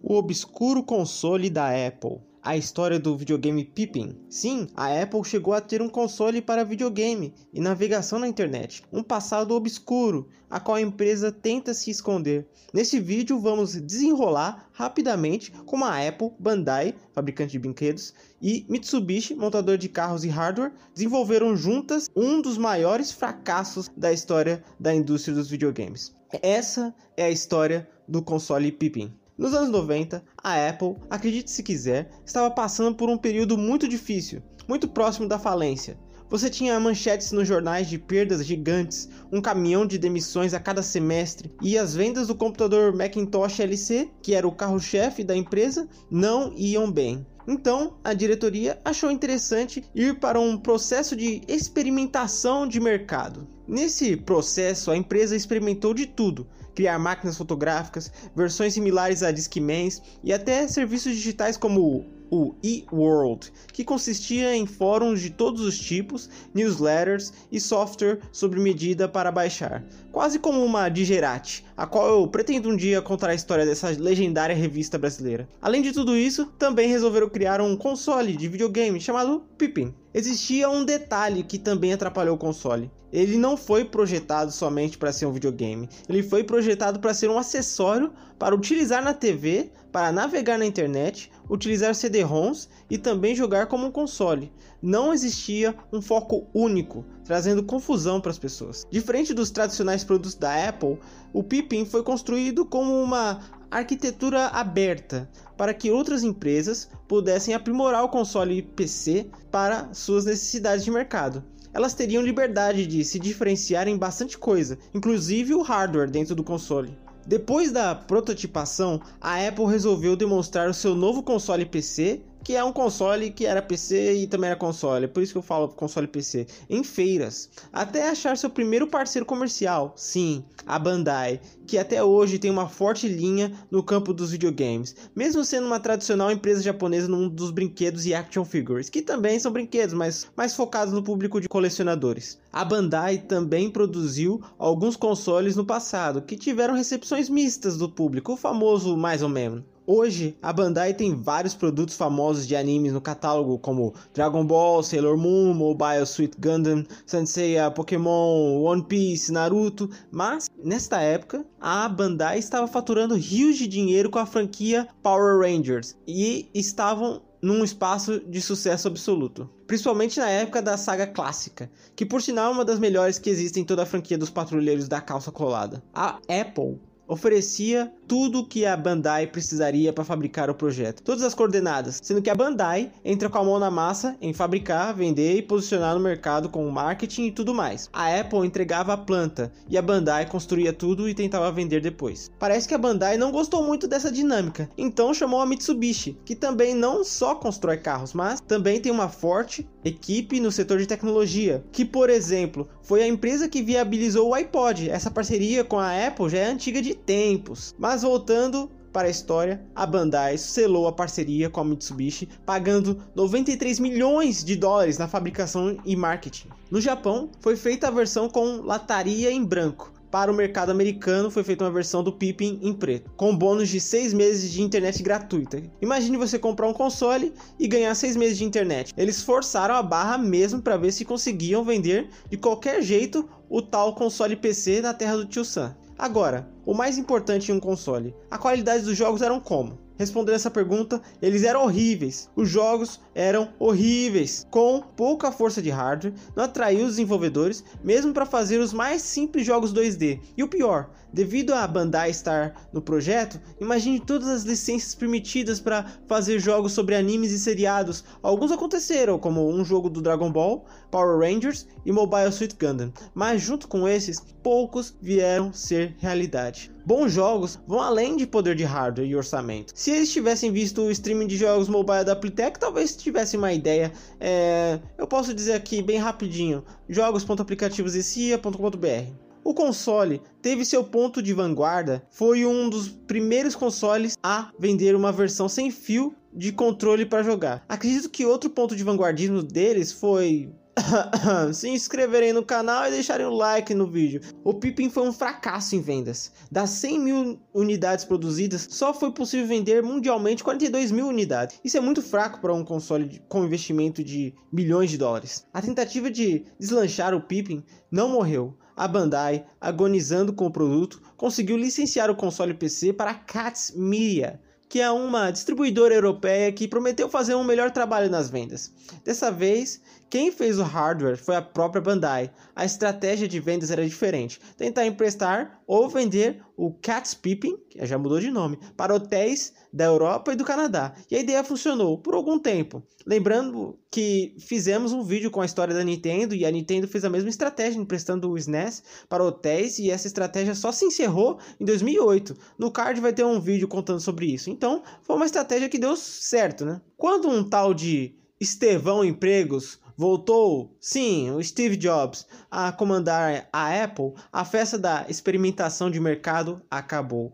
O obscuro console da Apple. A história do videogame Pippin. Sim, a Apple chegou a ter um console para videogame e navegação na internet. Um passado obscuro, a qual a empresa tenta se esconder. Nesse vídeo vamos desenrolar rapidamente como a Apple, Bandai, fabricante de brinquedos, e Mitsubishi, montador de carros e hardware, desenvolveram juntas um dos maiores fracassos da história da indústria dos videogames. Essa é a história do console Pippin. Nos anos 90, a Apple, acredite se quiser, estava passando por um período muito difícil, muito próximo da falência. Você tinha manchetes nos jornais de perdas gigantes, um caminhão de demissões a cada semestre, e as vendas do computador Macintosh LC, que era o carro-chefe da empresa, não iam bem. Então, a diretoria achou interessante ir para um processo de experimentação de mercado. Nesse processo, a empresa experimentou de tudo, criar máquinas fotográficas, versões similares a Discmans e até serviços digitais como o eWorld, que consistia em fóruns de todos os tipos, newsletters e software sob medida para baixar, quase como uma digerate, a qual eu pretendo um dia contar a história dessa legendária revista brasileira. Além de tudo isso, também resolveram criar um console de videogame chamado Pippin. Existia um detalhe que também atrapalhou o console. Ele não foi projetado somente para ser um videogame, ele foi projetado para ser um acessório para utilizar na TV, para navegar na internet, utilizar CD-ROMs e também jogar como um console. Não existia um foco único, trazendo confusão para as pessoas. Diferente dos tradicionais produtos da Apple, o Pippin foi construído como uma arquitetura aberta para que outras empresas pudessem aprimorar o console PC para suas necessidades de mercado elas teriam liberdade de se diferenciar em bastante coisa, inclusive o hardware dentro do console. Depois da prototipação, a Apple resolveu demonstrar o seu novo console PC que é um console que era PC e também era console, por isso que eu falo console PC, em feiras, até achar seu primeiro parceiro comercial, sim, a Bandai, que até hoje tem uma forte linha no campo dos videogames, mesmo sendo uma tradicional empresa japonesa num dos brinquedos e action figures, que também são brinquedos, mas mais focados no público de colecionadores. A Bandai também produziu alguns consoles no passado que tiveram recepções mistas do público, o famoso mais ou menos. Hoje, a Bandai tem vários produtos famosos de animes no catálogo, como Dragon Ball, Sailor Moon, Mobile Suit Gundam, Senseiya, Pokémon, One Piece, Naruto, mas nesta época a Bandai estava faturando rios de dinheiro com a franquia Power Rangers e estavam num espaço de sucesso absoluto. Principalmente na época da saga clássica, que por sinal é uma das melhores que existem em toda a franquia dos patrulheiros da calça colada. A Apple oferecia tudo o que a Bandai precisaria para fabricar o projeto. Todas as coordenadas, sendo que a Bandai entra com a mão na massa em fabricar, vender e posicionar no mercado com marketing e tudo mais. A Apple entregava a planta e a Bandai construía tudo e tentava vender depois. Parece que a Bandai não gostou muito dessa dinâmica, então chamou a Mitsubishi, que também não só constrói carros, mas também tem uma forte equipe no setor de tecnologia, que por exemplo, foi a empresa que viabilizou o iPod. Essa parceria com a Apple já é antiga de tempos. Mas voltando para a história, a Bandai selou a parceria com a Mitsubishi, pagando 93 milhões de dólares na fabricação e marketing. No Japão, foi feita a versão com lataria em branco, para o mercado americano foi feita uma versão do Pippin em preto, com bônus de 6 meses de internet gratuita. Imagine você comprar um console e ganhar 6 meses de internet. Eles forçaram a barra mesmo para ver se conseguiam vender de qualquer jeito o tal console PC na terra do tio Sam. Agora, o mais importante em um console, a qualidade dos jogos eram como? Respondendo essa pergunta, eles eram horríveis. Os jogos eram horríveis, com pouca força de hardware, não atraiu os desenvolvedores, mesmo para fazer os mais simples jogos 2D. E o pior, devido a Bandai estar no projeto, imagine todas as licenças permitidas para fazer jogos sobre animes e seriados. Alguns aconteceram, como um jogo do Dragon Ball, Power Rangers e Mobile Suit Gundam, mas junto com esses, poucos vieram ser realidade. Bons jogos vão além de poder de hardware e orçamento. Se eles tivessem visto o streaming de jogos mobile da Playtech, talvez tivessem uma ideia. É... Eu posso dizer aqui bem rapidinho: jogos.aplicativosEcia.com.br. O console teve seu ponto de vanguarda, foi um dos primeiros consoles a vender uma versão sem fio de controle para jogar. Acredito que outro ponto de vanguardismo deles foi se inscreverem no canal e deixarem o like no vídeo. O Pippin foi um fracasso em vendas. Das 100 mil unidades produzidas, só foi possível vender mundialmente 42 mil unidades. Isso é muito fraco para um console com investimento de milhões de dólares. A tentativa de deslanchar o Pippin não morreu. A Bandai, agonizando com o produto, conseguiu licenciar o console PC para a Cats Media, que é uma distribuidora europeia que prometeu fazer um melhor trabalho nas vendas. Dessa vez, quem fez o hardware foi a própria Bandai. A estratégia de vendas era diferente: tentar emprestar ou vender o Cat's Pippin, que já mudou de nome, para hotéis da Europa e do Canadá. E a ideia funcionou por algum tempo. Lembrando que fizemos um vídeo com a história da Nintendo e a Nintendo fez a mesma estratégia emprestando o SNES para hotéis e essa estratégia só se encerrou em 2008. No card vai ter um vídeo contando sobre isso. Então, foi uma estratégia que deu certo, né? Quando um tal de Estevão Empregos voltou, sim, o Steve Jobs, a comandar a Apple, a festa da experimentação de mercado acabou.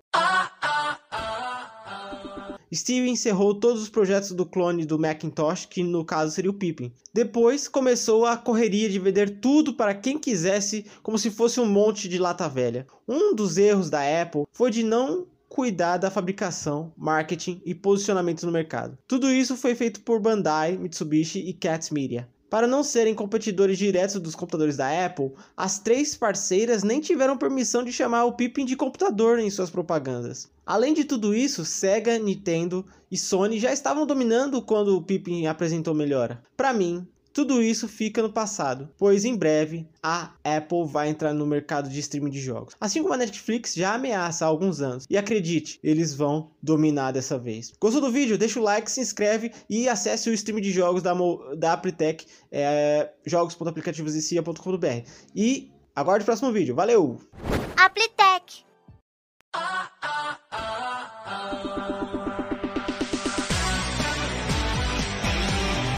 Steve encerrou todos os projetos do clone do Macintosh, que no caso seria o Pippin. Depois começou a correria de vender tudo para quem quisesse, como se fosse um monte de lata velha. Um dos erros da Apple foi de não cuidar da fabricação, marketing e posicionamento no mercado. Tudo isso foi feito por Bandai, Mitsubishi e Cats Media. Para não serem competidores diretos dos computadores da Apple, as três parceiras nem tiveram permissão de chamar o Pippin de computador em suas propagandas. Além de tudo isso, Sega, Nintendo e Sony já estavam dominando quando o Pippin apresentou melhora. Para mim, tudo isso fica no passado, pois em breve a Apple vai entrar no mercado de streaming de jogos. Assim como a Netflix já ameaça há alguns anos. E acredite, eles vão dominar dessa vez. Gostou do vídeo? Deixa o like, se inscreve e acesse o stream de jogos da, da Apritec, é, jogos.aplicativosecia.com.br. E aguarde o próximo vídeo. Valeu!